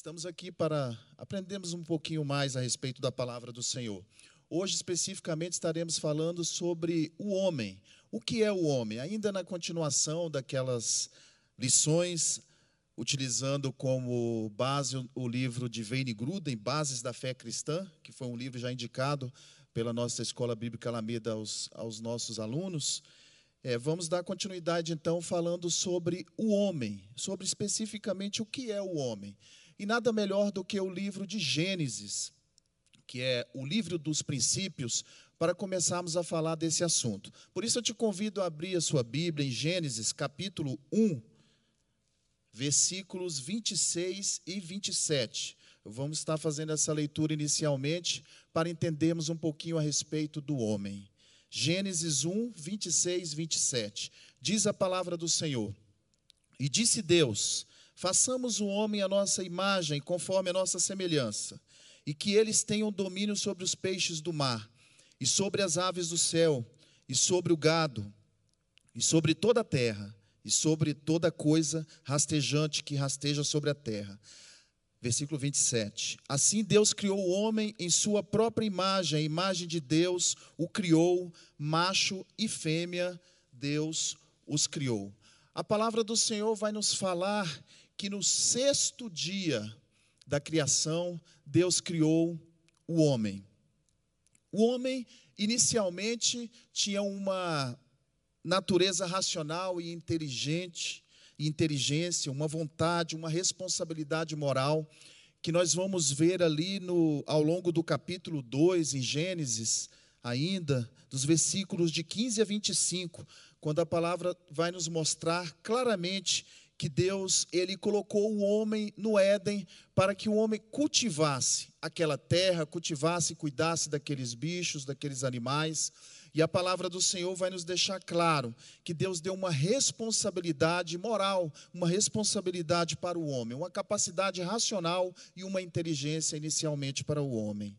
Estamos aqui para aprendermos um pouquinho mais a respeito da palavra do Senhor. Hoje, especificamente, estaremos falando sobre o homem. O que é o homem? Ainda na continuação daquelas lições, utilizando como base o livro de Wayne Gruden, Bases da Fé Cristã, que foi um livro já indicado pela nossa Escola Bíblica Alameda aos, aos nossos alunos. É, vamos dar continuidade, então, falando sobre o homem, sobre especificamente o que é o homem. E nada melhor do que o livro de Gênesis, que é o livro dos princípios, para começarmos a falar desse assunto. Por isso eu te convido a abrir a sua Bíblia em Gênesis, capítulo 1, versículos 26 e 27. Vamos estar fazendo essa leitura inicialmente para entendermos um pouquinho a respeito do homem. Gênesis 1, 26, 27. Diz a palavra do Senhor: E disse Deus: Façamos o homem a nossa imagem, conforme a nossa semelhança, e que eles tenham domínio sobre os peixes do mar, e sobre as aves do céu, e sobre o gado, e sobre toda a terra, e sobre toda coisa rastejante que rasteja sobre a terra. Versículo 27. Assim Deus criou o homem em sua própria imagem, a imagem de Deus o criou, macho e fêmea, Deus os criou. A palavra do Senhor vai nos falar que no sexto dia da criação, Deus criou o homem. O homem, inicialmente, tinha uma natureza racional e inteligente, inteligência, uma vontade, uma responsabilidade moral, que nós vamos ver ali no, ao longo do capítulo 2, em Gênesis, ainda, dos versículos de 15 a 25, quando a palavra vai nos mostrar claramente que Deus ele colocou o homem no Éden para que o homem cultivasse aquela terra, cultivasse e cuidasse daqueles bichos, daqueles animais. E a palavra do Senhor vai nos deixar claro que Deus deu uma responsabilidade moral, uma responsabilidade para o homem, uma capacidade racional e uma inteligência inicialmente para o homem.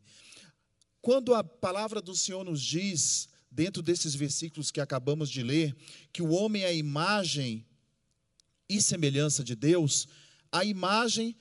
Quando a palavra do Senhor nos diz, dentro desses versículos que acabamos de ler, que o homem é a imagem e semelhança de Deus, a imagem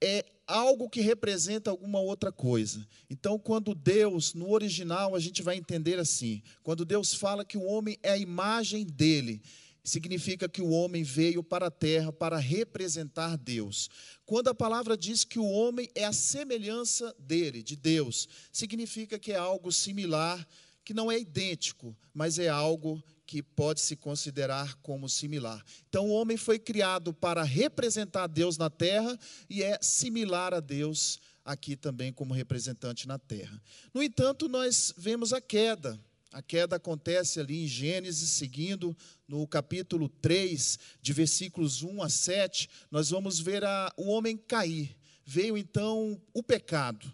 é algo que representa alguma outra coisa. Então, quando Deus, no original, a gente vai entender assim: quando Deus fala que o homem é a imagem dele, significa que o homem veio para a terra para representar Deus. Quando a palavra diz que o homem é a semelhança dele, de Deus, significa que é algo similar, que não é idêntico, mas é algo que pode se considerar como similar. Então, o homem foi criado para representar Deus na terra e é similar a Deus aqui também como representante na terra. No entanto, nós vemos a queda. A queda acontece ali em Gênesis, seguindo no capítulo 3, de versículos 1 a 7, nós vamos ver a, o homem cair. Veio então o pecado.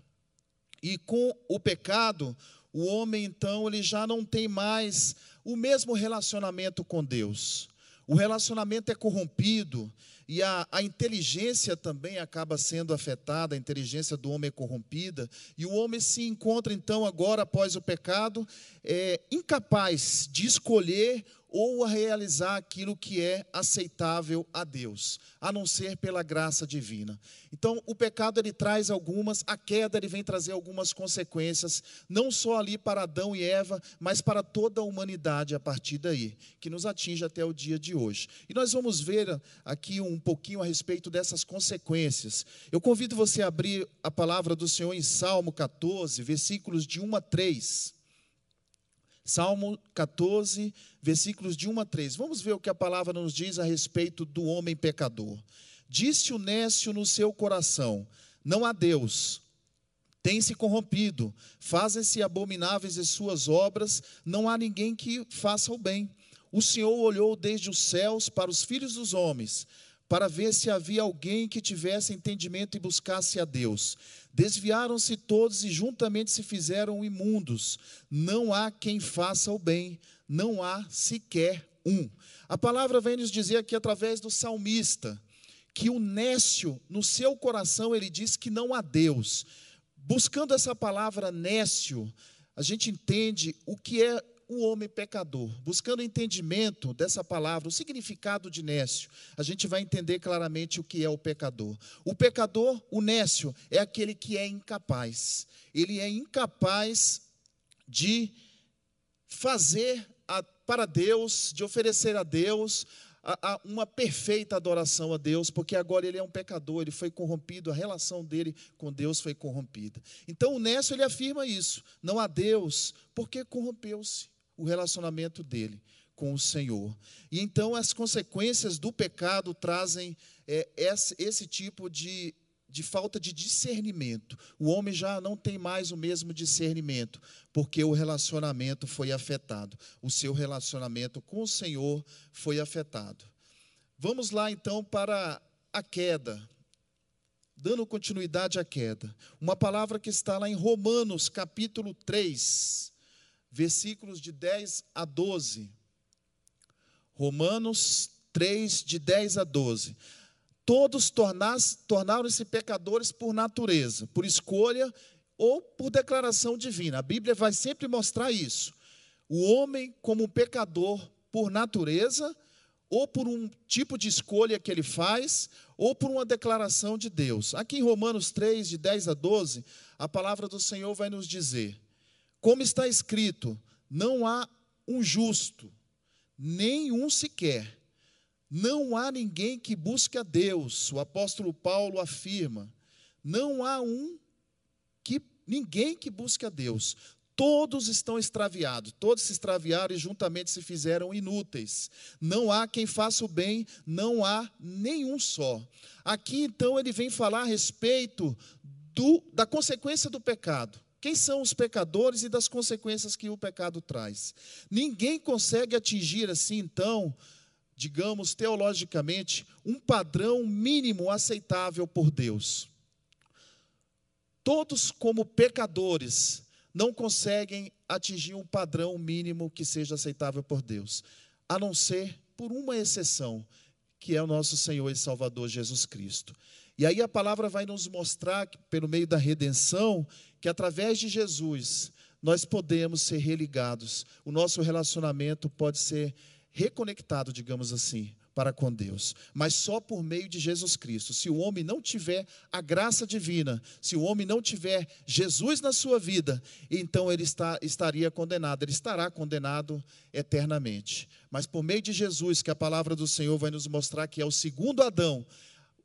E com o pecado, o homem então ele já não tem mais o mesmo relacionamento com Deus. O relacionamento é corrompido e a, a, inteligência também acaba sendo afetada, a inteligência do homem é corrompida, e o homem se encontra então, agora após o pecado, é, incapaz de escolher ou a realizar aquilo que é aceitável a Deus, a não ser pela graça divina. Então, o pecado ele traz algumas, a queda ele vem trazer algumas consequências, não só ali para Adão e Eva, mas para toda a humanidade a partir daí, que nos atinge até o dia de hoje. E nós vamos ver aqui um pouquinho a respeito dessas consequências. Eu convido você a abrir a palavra do Senhor em Salmo 14, versículos de 1 a 3. Salmo 14, versículos de 1 a 3. Vamos ver o que a palavra nos diz a respeito do homem pecador. Disse o nécio no seu coração: Não há Deus. Tem se corrompido, fazem-se abomináveis as suas obras, não há ninguém que faça o bem. O Senhor olhou desde os céus para os filhos dos homens, para ver se havia alguém que tivesse entendimento e buscasse a Deus. Desviaram-se todos e juntamente se fizeram imundos. Não há quem faça o bem, não há sequer um. A palavra vem nos dizer aqui através do salmista que o nécio, no seu coração, ele diz que não há Deus. Buscando essa palavra nécio, a gente entende o que é o homem pecador. Buscando entendimento dessa palavra, o significado de nécio, a gente vai entender claramente o que é o pecador. O pecador, o nécio, é aquele que é incapaz. Ele é incapaz de fazer a, para Deus, de oferecer a Deus a, a uma perfeita adoração a Deus, porque agora ele é um pecador, ele foi corrompido, a relação dele com Deus foi corrompida. Então o Nécio ele afirma isso: não há Deus, porque corrompeu-se o relacionamento dele com o Senhor. E então as consequências do pecado trazem é, esse, esse tipo de de falta de discernimento. O homem já não tem mais o mesmo discernimento, porque o relacionamento foi afetado. O seu relacionamento com o Senhor foi afetado. Vamos lá então para a queda. Dando continuidade à queda. Uma palavra que está lá em Romanos, capítulo 3, versículos de 10 a 12. Romanos 3, de 10 a 12 todos tornaram-se pecadores por natureza, por escolha ou por declaração divina. A Bíblia vai sempre mostrar isso. O homem, como pecador por natureza, ou por um tipo de escolha que ele faz, ou por uma declaração de Deus. Aqui em Romanos 3, de 10 a 12, a palavra do Senhor vai nos dizer: Como está escrito, não há um justo, nem um sequer não há ninguém que busque a Deus. O apóstolo Paulo afirma: não há um que ninguém que busque a Deus. Todos estão extraviados, todos se extraviaram e juntamente se fizeram inúteis. Não há quem faça o bem, não há nenhum só. Aqui então ele vem falar a respeito do, da consequência do pecado. Quem são os pecadores e das consequências que o pecado traz? Ninguém consegue atingir assim então digamos teologicamente, um padrão mínimo aceitável por Deus. Todos, como pecadores, não conseguem atingir um padrão mínimo que seja aceitável por Deus, a não ser por uma exceção, que é o nosso Senhor e Salvador Jesus Cristo. E aí a palavra vai nos mostrar, pelo meio da redenção, que através de Jesus nós podemos ser religados, o nosso relacionamento pode ser reconectado, digamos assim, para com Deus, mas só por meio de Jesus Cristo. Se o homem não tiver a graça divina, se o homem não tiver Jesus na sua vida, então ele está, estaria condenado, ele estará condenado eternamente. Mas por meio de Jesus, que a palavra do Senhor vai nos mostrar que é o segundo Adão,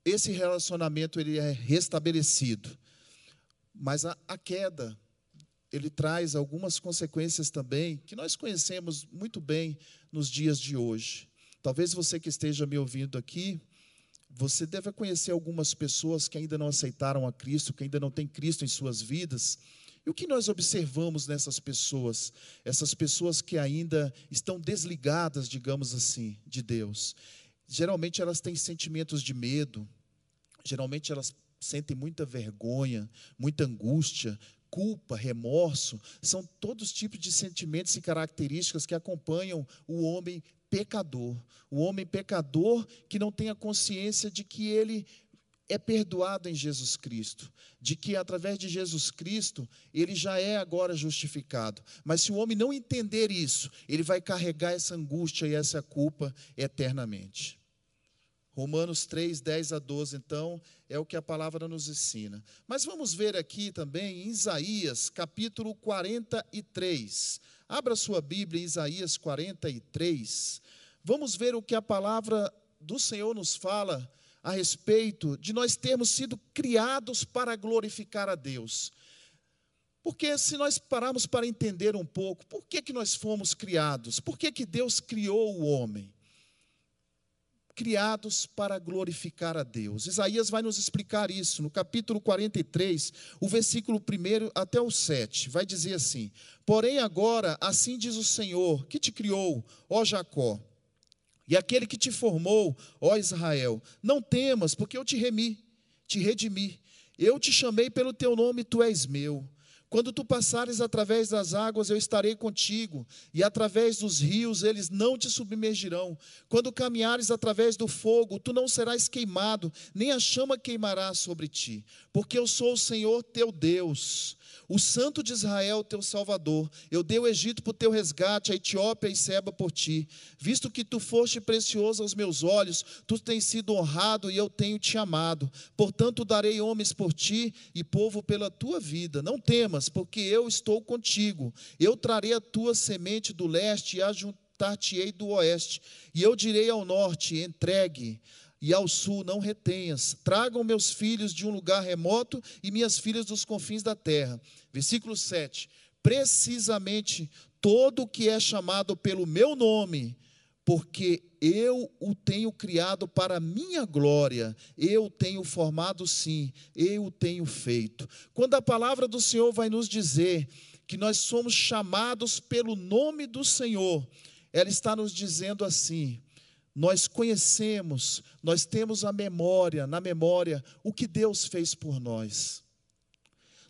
esse relacionamento ele é restabelecido. Mas a, a queda, ele traz algumas consequências também que nós conhecemos muito bem nos dias de hoje. Talvez você que esteja me ouvindo aqui, você deve conhecer algumas pessoas que ainda não aceitaram a Cristo, que ainda não têm Cristo em suas vidas. E o que nós observamos nessas pessoas? Essas pessoas que ainda estão desligadas, digamos assim, de Deus. Geralmente elas têm sentimentos de medo, geralmente elas sentem muita vergonha, muita angústia, culpa, remorso, são todos os tipos de sentimentos e características que acompanham o homem pecador. O homem pecador que não tem a consciência de que ele é perdoado em Jesus Cristo, de que através de Jesus Cristo ele já é agora justificado. Mas se o homem não entender isso, ele vai carregar essa angústia e essa culpa eternamente. Romanos 3, 10 a 12, então, é o que a palavra nos ensina. Mas vamos ver aqui também em Isaías, capítulo 43. Abra sua Bíblia, Isaías 43. Vamos ver o que a palavra do Senhor nos fala a respeito de nós termos sido criados para glorificar a Deus. Porque se nós pararmos para entender um pouco, por que, que nós fomos criados? Por que, que Deus criou o homem? Criados para glorificar a Deus. Isaías vai nos explicar isso no capítulo 43, o versículo 1 até o 7. Vai dizer assim: Porém, agora, assim diz o Senhor, que te criou, ó Jacó, e aquele que te formou, ó Israel: Não temas, porque eu te remi, te redimi. Eu te chamei pelo teu nome, tu és meu. Quando tu passares através das águas, eu estarei contigo, e através dos rios eles não te submergirão. Quando caminhares através do fogo, tu não serás queimado, nem a chama queimará sobre ti, porque eu sou o Senhor teu Deus o Santo de Israel, teu Salvador. Eu dei o Egito por teu resgate, a Etiópia e Seba por ti. Visto que tu foste precioso aos meus olhos, tu tens sido honrado e eu tenho te amado. Portanto, darei homens por ti e povo pela tua vida. Não temas, porque eu estou contigo. Eu trarei a tua semente do leste e a juntar-te-ei do oeste. E eu direi ao norte: entregue e ao sul não retenhas. Tragam meus filhos de um lugar remoto e minhas filhas dos confins da terra. Versículo 7. Precisamente todo o que é chamado pelo meu nome, porque eu o tenho criado para minha glória, eu tenho formado sim, eu o tenho feito. Quando a palavra do Senhor vai nos dizer que nós somos chamados pelo nome do Senhor, ela está nos dizendo assim: nós conhecemos, nós temos a memória, na memória, o que Deus fez por nós.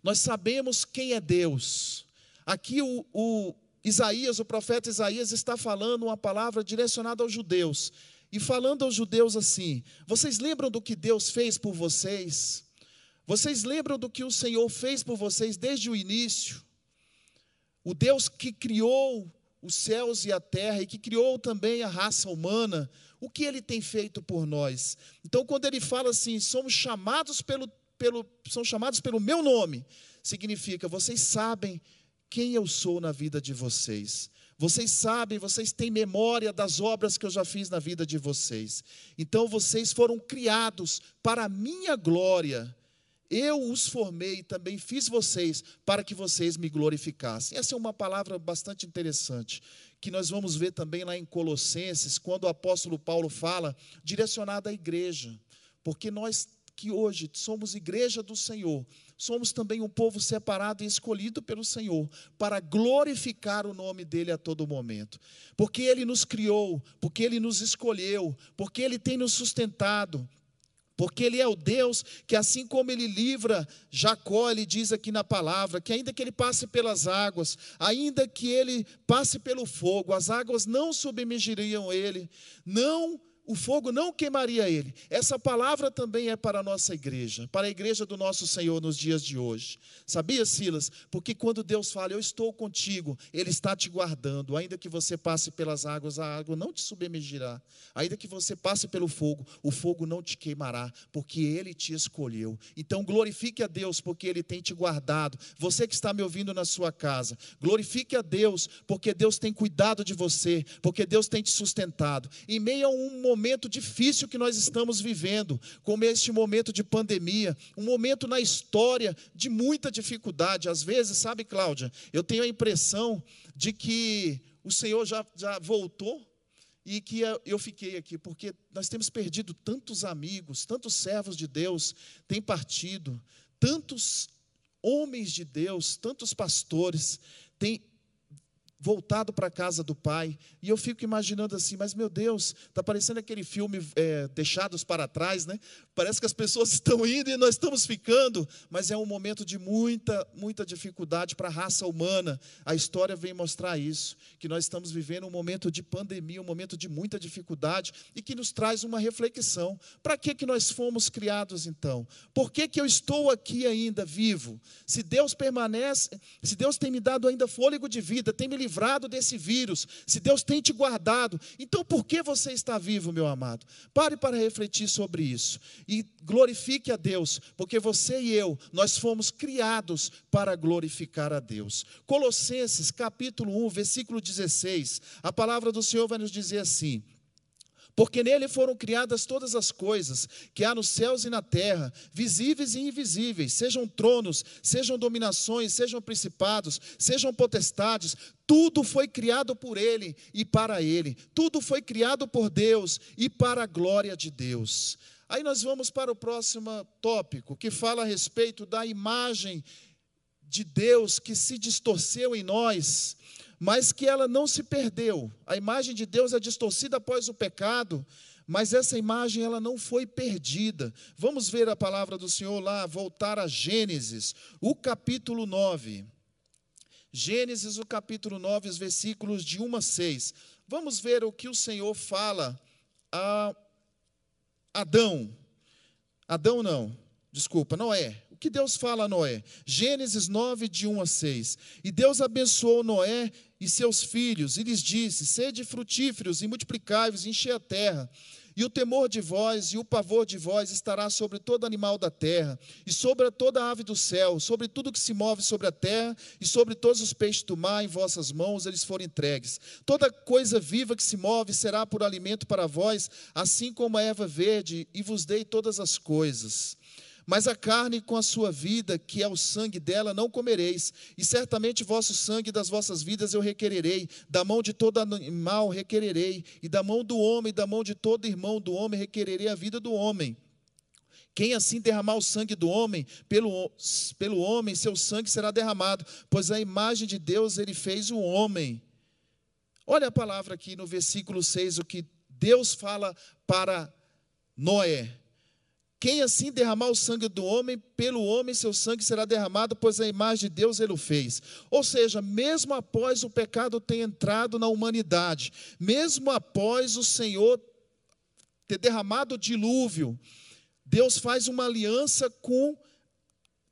Nós sabemos quem é Deus. Aqui o, o Isaías, o profeta Isaías, está falando uma palavra direcionada aos judeus. E falando aos judeus assim: vocês lembram do que Deus fez por vocês? Vocês lembram do que o Senhor fez por vocês desde o início? O Deus que criou os céus e a terra e que criou também a raça humana, o que ele tem feito por nós. Então, quando ele fala assim, somos chamados pelo, pelo, são chamados pelo meu nome, significa, vocês sabem quem eu sou na vida de vocês. Vocês sabem, vocês têm memória das obras que eu já fiz na vida de vocês. Então vocês foram criados para a minha glória. Eu os formei, também fiz vocês para que vocês me glorificassem. Essa é uma palavra bastante interessante, que nós vamos ver também lá em Colossenses, quando o apóstolo Paulo fala, direcionada à igreja. Porque nós que hoje somos igreja do Senhor, somos também um povo separado e escolhido pelo Senhor para glorificar o nome dele a todo momento. Porque ele nos criou, porque ele nos escolheu, porque ele tem nos sustentado, porque Ele é o Deus que, assim como Ele livra Jacó, Ele diz aqui na palavra, que ainda que Ele passe pelas águas, ainda que Ele passe pelo fogo, as águas não submergiriam Ele, não o fogo não queimaria ele. Essa palavra também é para a nossa igreja, para a igreja do nosso Senhor nos dias de hoje. Sabia, Silas? Porque quando Deus fala, eu estou contigo, Ele está te guardando. Ainda que você passe pelas águas, a água não te submergirá. Ainda que você passe pelo fogo, o fogo não te queimará, porque Ele te escolheu. Então glorifique a Deus, porque Ele tem te guardado. Você que está me ouvindo na sua casa, glorifique a Deus, porque Deus tem cuidado de você, porque Deus tem te sustentado. Em meio a um momento momento difícil que nós estamos vivendo, como este momento de pandemia, um momento na história de muita dificuldade. Às vezes, sabe, Cláudia, eu tenho a impressão de que o Senhor já, já voltou e que eu fiquei aqui, porque nós temos perdido tantos amigos, tantos servos de Deus têm partido, tantos homens de Deus, tantos pastores têm voltado para a casa do pai. E eu fico imaginando assim, mas meu Deus, está parecendo aquele filme é, Deixados para Trás, né? Parece que as pessoas estão indo e nós estamos ficando, mas é um momento de muita, muita dificuldade para a raça humana. A história vem mostrar isso, que nós estamos vivendo um momento de pandemia, um momento de muita dificuldade e que nos traz uma reflexão. Para que, que nós fomos criados então? Por que, que eu estou aqui ainda vivo? Se Deus permanece, se Deus tem me dado ainda fôlego de vida, tem me livrado desse vírus, se Deus tem te guardado, então por que você está vivo, meu amado? Pare para refletir sobre isso e glorifique a Deus, porque você e eu, nós fomos criados para glorificar a Deus. Colossenses capítulo 1, versículo 16, a palavra do Senhor vai nos dizer assim: porque nele foram criadas todas as coisas que há nos céus e na terra, visíveis e invisíveis, sejam tronos, sejam dominações, sejam principados, sejam potestades, tudo foi criado por ele e para ele, tudo foi criado por Deus e para a glória de Deus. Aí nós vamos para o próximo tópico, que fala a respeito da imagem de Deus que se distorceu em nós mas que ela não se perdeu. A imagem de Deus é distorcida após o pecado, mas essa imagem ela não foi perdida. Vamos ver a palavra do Senhor lá, voltar a Gênesis, o capítulo 9. Gênesis, o capítulo 9, os versículos de 1 a 6. Vamos ver o que o Senhor fala a Adão. Adão não, desculpa, Noé. O que Deus fala a Noé? Gênesis 9, de 1 a 6. E Deus abençoou Noé e seus filhos, e lhes disse: Sede frutíferos e multiplicai-vos, enchei a terra. E o temor de vós e o pavor de vós estará sobre todo animal da terra, e sobre toda ave do céu, sobre tudo que se move sobre a terra, e sobre todos os peixes do mar em vossas mãos eles foram entregues. Toda coisa viva que se move será por alimento para vós, assim como a erva verde, e vos dei todas as coisas. Mas a carne com a sua vida, que é o sangue dela, não comereis, e certamente vosso sangue das vossas vidas eu requererei, da mão de todo animal requererei, e da mão do homem, da mão de todo irmão do homem requererei a vida do homem. Quem assim derramar o sangue do homem, pelo, pelo homem, seu sangue será derramado, pois a imagem de Deus ele fez o homem. Olha a palavra aqui no versículo 6, o que Deus fala para Noé. Quem assim derramar o sangue do homem, pelo homem seu sangue será derramado, pois a imagem de Deus ele o fez. Ou seja, mesmo após o pecado ter entrado na humanidade, mesmo após o Senhor ter derramado o dilúvio, Deus faz uma aliança com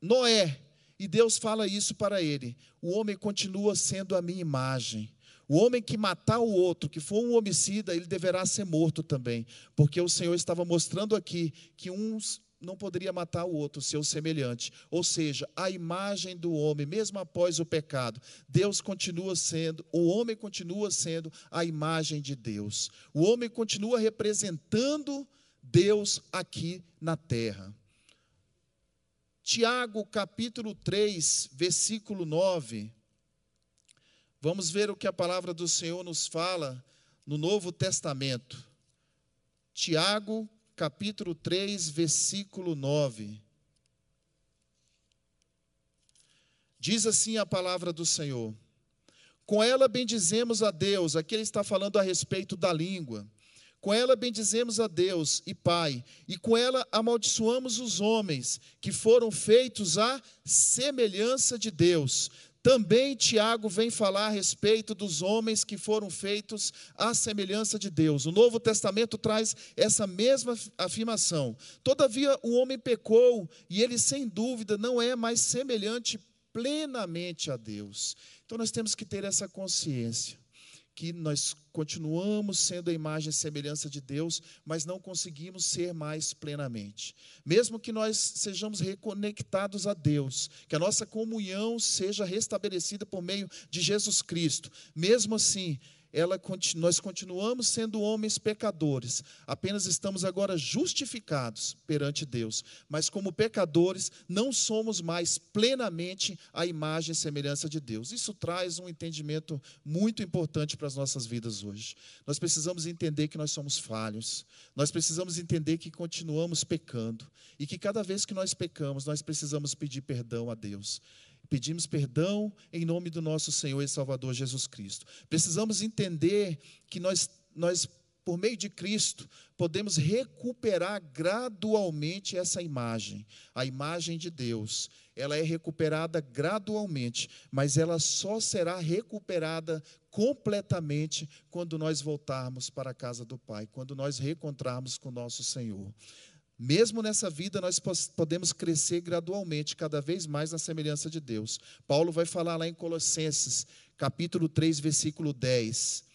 Noé. E Deus fala isso para ele: o homem continua sendo a minha imagem. O homem que matar o outro, que for um homicida, ele deverá ser morto também, porque o Senhor estava mostrando aqui que uns não poderia matar o outro, seu semelhante. Ou seja, a imagem do homem, mesmo após o pecado, Deus continua sendo, o homem continua sendo a imagem de Deus. O homem continua representando Deus aqui na terra. Tiago capítulo 3, versículo 9 Vamos ver o que a palavra do Senhor nos fala no Novo Testamento. Tiago, capítulo 3, versículo 9. Diz assim a palavra do Senhor: Com ela bendizemos a Deus, aqui ele está falando a respeito da língua. Com ela bendizemos a Deus e Pai, e com ela amaldiçoamos os homens que foram feitos à semelhança de Deus. Também Tiago vem falar a respeito dos homens que foram feitos à semelhança de Deus. O Novo Testamento traz essa mesma afirmação. Todavia, o homem pecou e ele, sem dúvida, não é mais semelhante plenamente a Deus. Então, nós temos que ter essa consciência que nós continuamos sendo a imagem e semelhança de Deus, mas não conseguimos ser mais plenamente. Mesmo que nós sejamos reconectados a Deus, que a nossa comunhão seja restabelecida por meio de Jesus Cristo, mesmo assim, ela, nós continuamos sendo homens pecadores, apenas estamos agora justificados perante Deus, mas como pecadores não somos mais plenamente a imagem e semelhança de Deus. Isso traz um entendimento muito importante para as nossas vidas hoje. Nós precisamos entender que nós somos falhos, nós precisamos entender que continuamos pecando e que cada vez que nós pecamos, nós precisamos pedir perdão a Deus. Pedimos perdão em nome do nosso Senhor e Salvador Jesus Cristo. Precisamos entender que nós, nós por meio de Cristo, podemos recuperar gradualmente essa imagem, a imagem de Deus. Ela é recuperada gradualmente, mas ela só será recuperada completamente quando nós voltarmos para a casa do Pai, quando nós reencontrarmos com o nosso Senhor. Mesmo nessa vida, nós podemos crescer gradualmente, cada vez mais na semelhança de Deus. Paulo vai falar lá em Colossenses, capítulo 3, versículo 10.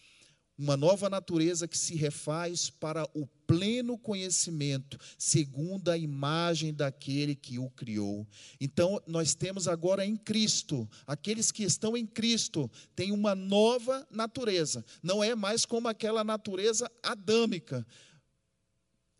Uma nova natureza que se refaz para o pleno conhecimento, segundo a imagem daquele que o criou. Então, nós temos agora em Cristo, aqueles que estão em Cristo, têm uma nova natureza. Não é mais como aquela natureza adâmica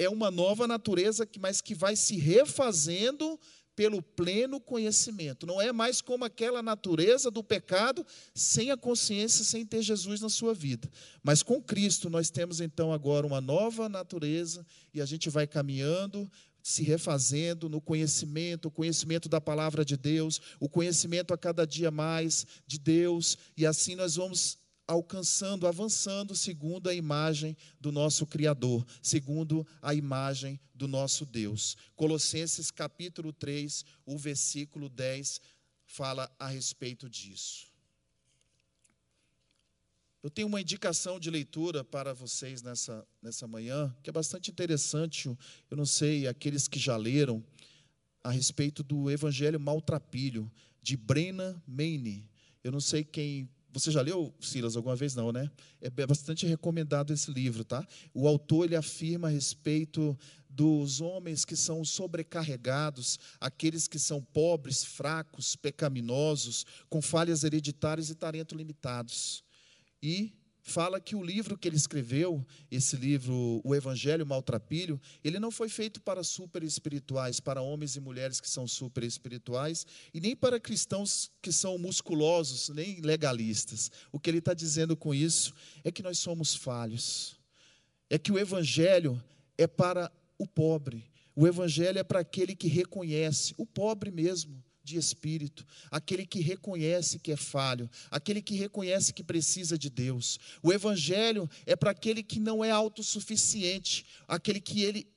é uma nova natureza, mas que vai se refazendo pelo pleno conhecimento. Não é mais como aquela natureza do pecado sem a consciência, sem ter Jesus na sua vida. Mas com Cristo nós temos então agora uma nova natureza e a gente vai caminhando, se refazendo no conhecimento, o conhecimento da palavra de Deus, o conhecimento a cada dia mais de Deus, e assim nós vamos alcançando, avançando segundo a imagem do nosso Criador, segundo a imagem do nosso Deus. Colossenses capítulo 3, o versículo 10 fala a respeito disso. Eu tenho uma indicação de leitura para vocês nessa, nessa manhã, que é bastante interessante. Eu não sei, aqueles que já leram, a respeito do Evangelho Maltrapilho, de Brenna Maine. Eu não sei quem. Você já leu, Silas, alguma vez? Não, né? É bastante recomendado esse livro, tá? O autor ele afirma a respeito dos homens que são sobrecarregados, aqueles que são pobres, fracos, pecaminosos, com falhas hereditárias e talento limitados e fala que o livro que ele escreveu, esse livro, O Evangelho Maltrapilho, ele não foi feito para super espirituais, para homens e mulheres que são super espirituais, e nem para cristãos que são musculosos, nem legalistas. O que ele está dizendo com isso é que nós somos falhos, é que o Evangelho é para o pobre, o Evangelho é para aquele que reconhece, o pobre mesmo de espírito, aquele que reconhece que é falho, aquele que reconhece que precisa de Deus. O evangelho é para aquele que não é autossuficiente, aquele que ele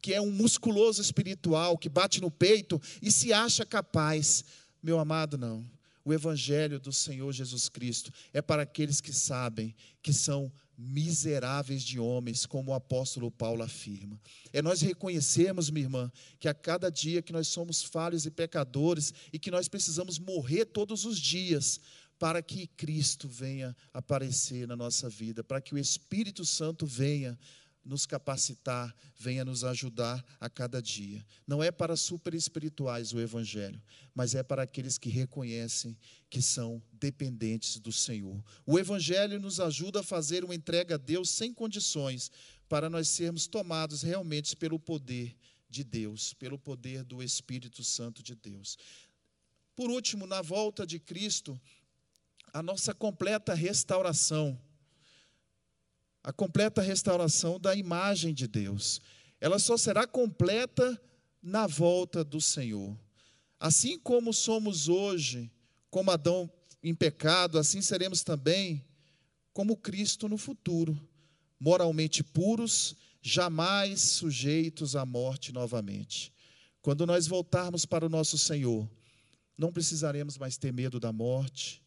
que é um musculoso espiritual, que bate no peito e se acha capaz. Meu amado, não. O evangelho do Senhor Jesus Cristo é para aqueles que sabem que são miseráveis de homens, como o apóstolo Paulo afirma. É nós reconhecermos, minha irmã, que a cada dia que nós somos falhos e pecadores e que nós precisamos morrer todos os dias para que Cristo venha aparecer na nossa vida, para que o Espírito Santo venha nos capacitar, venha nos ajudar a cada dia. Não é para super espirituais o Evangelho, mas é para aqueles que reconhecem que são dependentes do Senhor. O Evangelho nos ajuda a fazer uma entrega a Deus sem condições, para nós sermos tomados realmente pelo poder de Deus, pelo poder do Espírito Santo de Deus. Por último, na volta de Cristo, a nossa completa restauração a completa restauração da imagem de Deus. Ela só será completa na volta do Senhor. Assim como somos hoje, como Adão em pecado, assim seremos também como Cristo no futuro, moralmente puros, jamais sujeitos à morte novamente. Quando nós voltarmos para o nosso Senhor, não precisaremos mais ter medo da morte,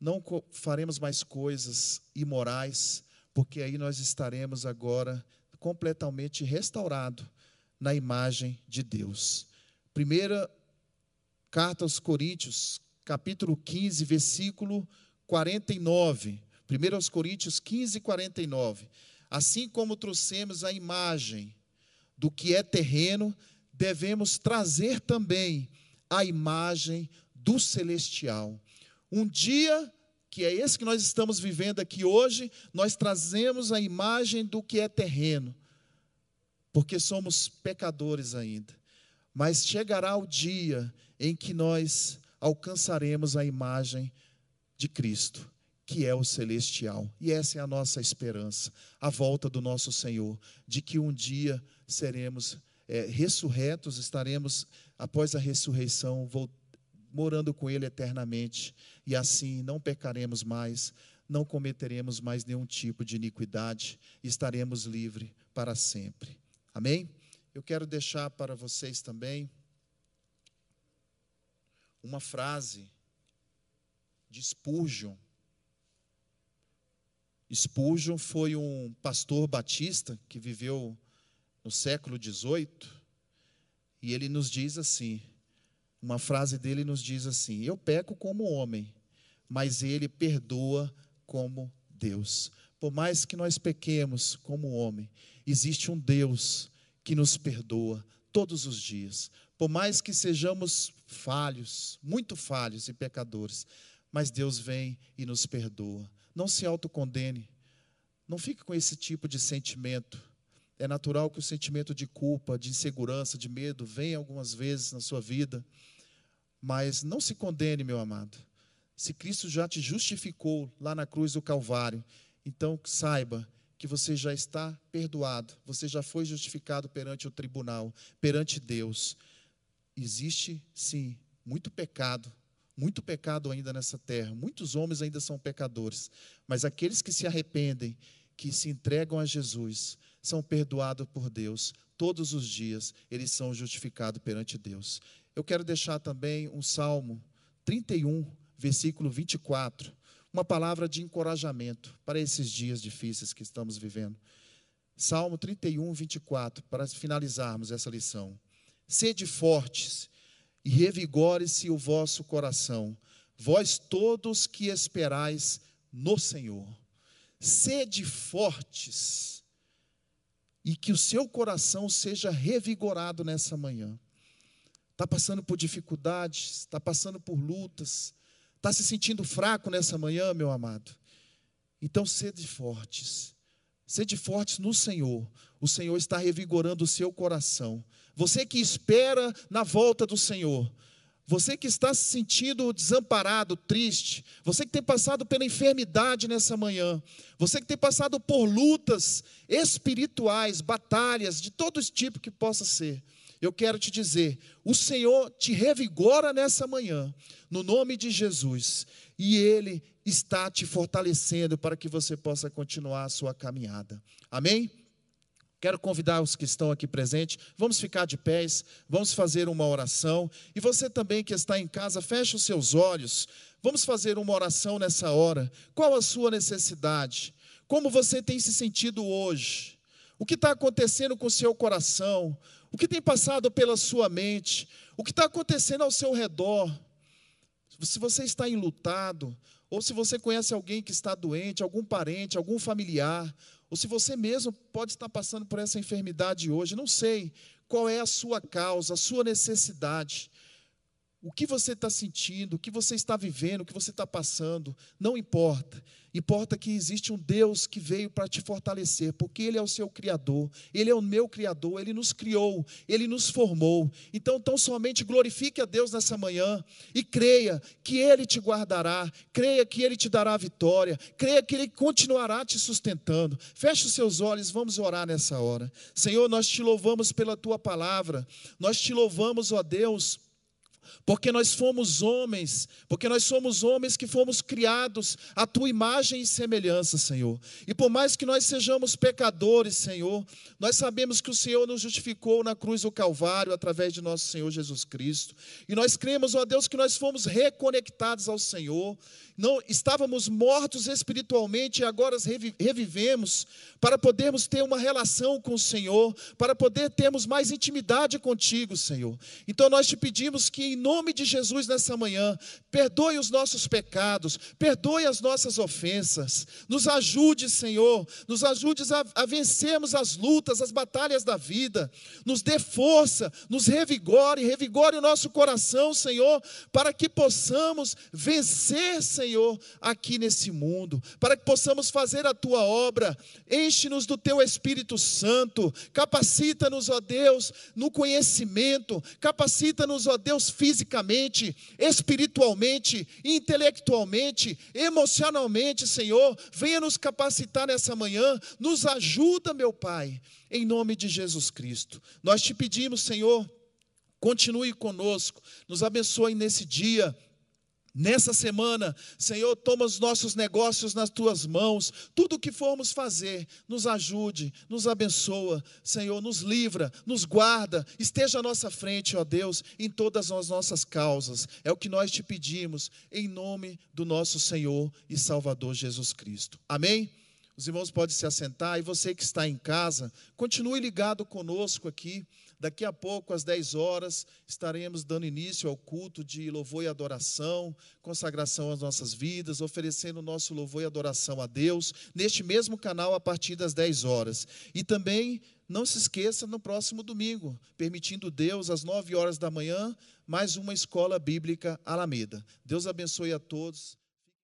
não faremos mais coisas imorais, porque aí nós estaremos agora completamente restaurados na imagem de Deus. Primeira carta aos Coríntios, capítulo 15, versículo 49. 1 aos Coríntios 15, 49. Assim como trouxemos a imagem do que é terreno, devemos trazer também a imagem do celestial. Um dia que é esse que nós estamos vivendo aqui hoje, nós trazemos a imagem do que é terreno, porque somos pecadores ainda. Mas chegará o dia em que nós alcançaremos a imagem de Cristo, que é o celestial. E essa é a nossa esperança, a volta do nosso Senhor, de que um dia seremos é, ressurretos, estaremos, após a ressurreição, voltando morando com Ele eternamente, e assim não pecaremos mais, não cometeremos mais nenhum tipo de iniquidade, estaremos livres para sempre. Amém? Eu quero deixar para vocês também uma frase de Spurgeon. Spurgeon foi um pastor batista que viveu no século XVIII, e ele nos diz assim: uma frase dele nos diz assim: Eu peco como homem, mas ele perdoa como Deus. Por mais que nós pequemos como homem, existe um Deus que nos perdoa todos os dias. Por mais que sejamos falhos, muito falhos e pecadores, mas Deus vem e nos perdoa. Não se autocondene. Não fique com esse tipo de sentimento. É natural que o sentimento de culpa, de insegurança, de medo venha algumas vezes na sua vida. Mas não se condene, meu amado. Se Cristo já te justificou lá na cruz do Calvário, então saiba que você já está perdoado, você já foi justificado perante o tribunal, perante Deus. Existe, sim, muito pecado Muito pecado ainda nessa terra, muitos homens ainda são pecadores, mas aqueles que se arrependem, que se entregam a Jesus, são perdoados por Deus. Todos os dias eles são justificados perante Deus. Eu quero deixar também um salmo 31, versículo 24, uma palavra de encorajamento para esses dias difíceis que estamos vivendo. Salmo 31, 24, para finalizarmos essa lição. Sede fortes e revigore-se o vosso coração, vós todos que esperais no Senhor. Sede fortes e que o seu coração seja revigorado nessa manhã. Está passando por dificuldades, está passando por lutas, está se sentindo fraco nessa manhã, meu amado. Então, sede fortes, sede fortes no Senhor. O Senhor está revigorando o seu coração. Você que espera na volta do Senhor, você que está se sentindo desamparado, triste, você que tem passado pela enfermidade nessa manhã, você que tem passado por lutas espirituais, batalhas de todo tipo que possa ser, eu quero te dizer: o Senhor te revigora nessa manhã, no nome de Jesus, e Ele está te fortalecendo para que você possa continuar a sua caminhada. Amém? Quero convidar os que estão aqui presentes, vamos ficar de pés, vamos fazer uma oração. E você também que está em casa, feche os seus olhos. Vamos fazer uma oração nessa hora. Qual a sua necessidade? Como você tem se sentido hoje? O que está acontecendo com o seu coração? O que tem passado pela sua mente? O que está acontecendo ao seu redor? Se você está enlutado, ou se você conhece alguém que está doente, algum parente, algum familiar, ou se você mesmo pode estar passando por essa enfermidade hoje, não sei qual é a sua causa, a sua necessidade. O que você está sentindo, o que você está vivendo, o que você está passando, não importa. Importa que existe um Deus que veio para te fortalecer, porque Ele é o seu Criador, Ele é o meu Criador, Ele nos criou, Ele nos formou. Então, tão somente glorifique a Deus nessa manhã e creia que Ele te guardará, creia que Ele te dará vitória, creia que Ele continuará te sustentando. Feche os seus olhos, vamos orar nessa hora. Senhor, nós te louvamos pela tua palavra, nós te louvamos, ó Deus porque nós fomos homens, porque nós somos homens que fomos criados à tua imagem e semelhança, Senhor. E por mais que nós sejamos pecadores, Senhor, nós sabemos que o Senhor nos justificou na cruz do Calvário através de nosso Senhor Jesus Cristo. E nós cremos, ó Deus, que nós fomos reconectados ao Senhor. Não estávamos mortos espiritualmente e agora revivemos para podermos ter uma relação com o Senhor, para poder termos mais intimidade contigo, Senhor. Então nós te pedimos que em nome de Jesus nessa manhã, perdoe os nossos pecados, perdoe as nossas ofensas, nos ajude, Senhor, nos ajude a, a vencermos as lutas, as batalhas da vida, nos dê força, nos revigore, revigore o nosso coração, Senhor, para que possamos vencer, Senhor, aqui nesse mundo, para que possamos fazer a tua obra, enche-nos do teu Espírito Santo, capacita-nos, ó Deus, no conhecimento, capacita-nos, ó Deus, fisicamente, espiritualmente, intelectualmente, emocionalmente, Senhor. Venha nos capacitar nessa manhã, nos ajuda, meu Pai, em nome de Jesus Cristo. Nós te pedimos, Senhor, continue conosco, nos abençoe nesse dia. Nessa semana, Senhor, toma os nossos negócios nas tuas mãos, tudo o que formos fazer, nos ajude, nos abençoa, Senhor, nos livra, nos guarda, esteja à nossa frente, ó Deus, em todas as nossas causas. É o que nós te pedimos, em nome do nosso Senhor e Salvador Jesus Cristo. Amém? Os irmãos podem se assentar e você que está em casa, continue ligado conosco aqui. Daqui a pouco, às 10 horas, estaremos dando início ao culto de louvor e adoração, consagração às nossas vidas, oferecendo o nosso louvor e adoração a Deus, neste mesmo canal a partir das 10 horas. E também não se esqueça no próximo domingo, permitindo Deus, às 9 horas da manhã, mais uma escola bíblica Alameda. Deus abençoe a todos.